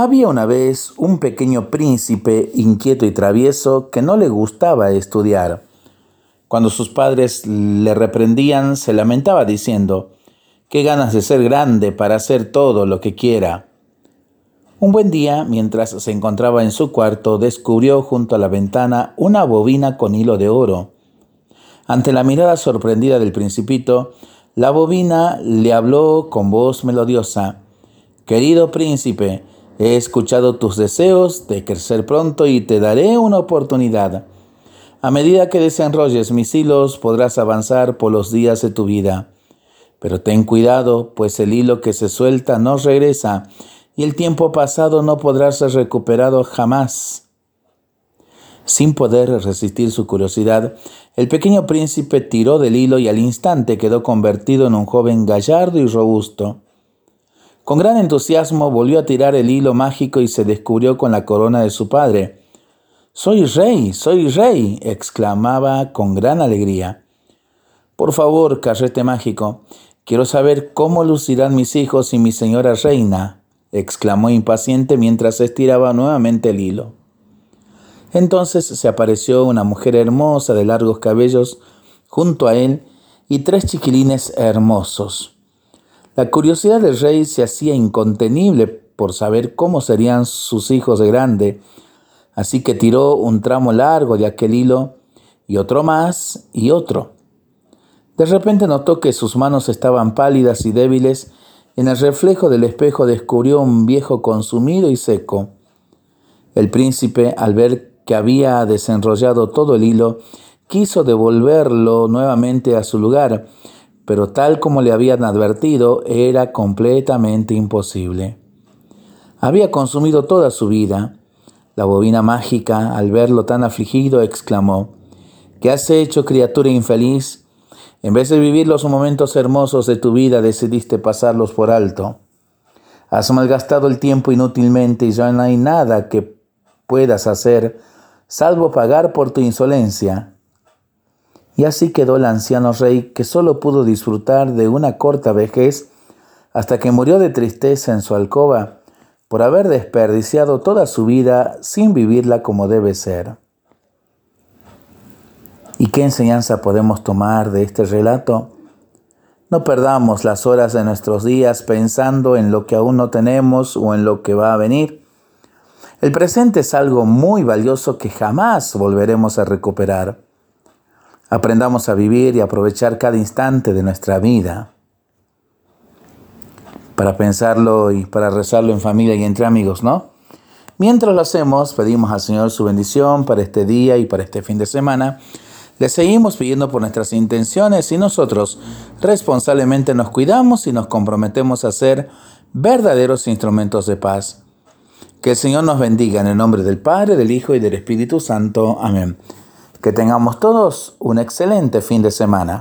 Había una vez un pequeño príncipe inquieto y travieso que no le gustaba estudiar. Cuando sus padres le reprendían, se lamentaba diciendo, qué ganas de ser grande para hacer todo lo que quiera. Un buen día, mientras se encontraba en su cuarto, descubrió junto a la ventana una bobina con hilo de oro. Ante la mirada sorprendida del principito, la bobina le habló con voz melodiosa. Querido príncipe, he escuchado tus deseos de crecer pronto y te daré una oportunidad. A medida que desenrolles mis hilos podrás avanzar por los días de tu vida. Pero ten cuidado, pues el hilo que se suelta no regresa y el tiempo pasado no podrá ser recuperado jamás. Sin poder resistir su curiosidad, el pequeño príncipe tiró del hilo y al instante quedó convertido en un joven gallardo y robusto. Con gran entusiasmo volvió a tirar el hilo mágico y se descubrió con la corona de su padre. Soy rey, soy rey, exclamaba con gran alegría. Por favor, carrete mágico, quiero saber cómo lucirán mis hijos y mi señora reina, exclamó impaciente mientras estiraba nuevamente el hilo. Entonces se apareció una mujer hermosa de largos cabellos junto a él y tres chiquilines hermosos. La curiosidad del rey se hacía incontenible por saber cómo serían sus hijos de grande, así que tiró un tramo largo de aquel hilo y otro más y otro. De repente notó que sus manos estaban pálidas y débiles. En el reflejo del espejo descubrió un viejo consumido y seco. El príncipe, al ver que había desenrollado todo el hilo, quiso devolverlo nuevamente a su lugar, pero tal como le habían advertido, era completamente imposible. Había consumido toda su vida. La bobina mágica, al verlo tan afligido, exclamó, ¿Qué has hecho, criatura infeliz? En vez de vivir los momentos hermosos de tu vida, decidiste pasarlos por alto. Has malgastado el tiempo inútilmente y ya no hay nada que puedas hacer salvo pagar por tu insolencia. Y así quedó el anciano rey que solo pudo disfrutar de una corta vejez hasta que murió de tristeza en su alcoba por haber desperdiciado toda su vida sin vivirla como debe ser. ¿Y qué enseñanza podemos tomar de este relato? No perdamos las horas de nuestros días pensando en lo que aún no tenemos o en lo que va a venir. El presente es algo muy valioso que jamás volveremos a recuperar. Aprendamos a vivir y aprovechar cada instante de nuestra vida para pensarlo y para rezarlo en familia y entre amigos, ¿no? Mientras lo hacemos, pedimos al Señor su bendición para este día y para este fin de semana. Le seguimos pidiendo por nuestras intenciones y nosotros responsablemente nos cuidamos y nos comprometemos a ser verdaderos instrumentos de paz. Que el Señor nos bendiga en el nombre del Padre, del Hijo y del Espíritu Santo. Amén. Que tengamos todos un excelente fin de semana.